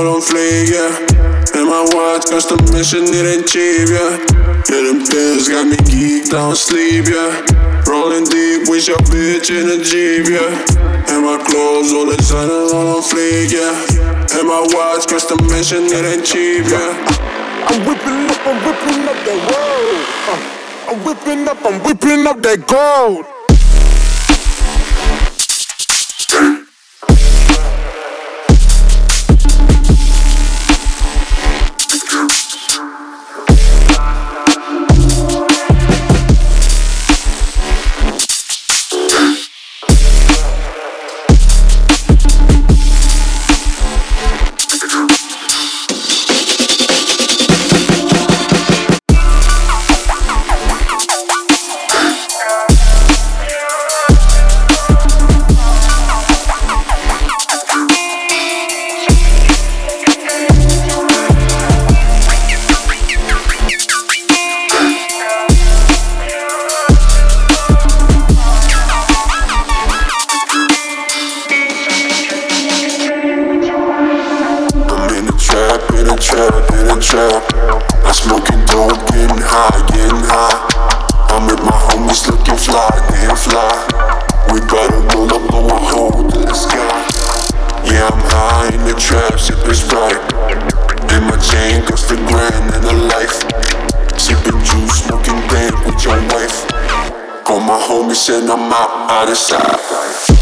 mission, ain't cheap, yeah. And my watch custom mission reach you yeah, them pills got me geeked, I don't sleep, yeah. Rolling deep with your bitch in a Jeep, yeah. And my clothes the on fleek, yeah. And my watch custom mission, it ain't cheap, yeah. I'm whipping up, I'm whipping up that road. Uh, I'm whipping up, I'm whipping up that gold. Trap, the. I'm smoking dope, getting high, getting high. I'm with my homies looking fly, damn fly. We better roll up, blow a hole to the sky. Yeah, I'm high in the trap, sipping Sprite. In my chain, cost a grand and a life. Sipping juice, smoking band with your wife. Call my homies and I'm out, out of sight.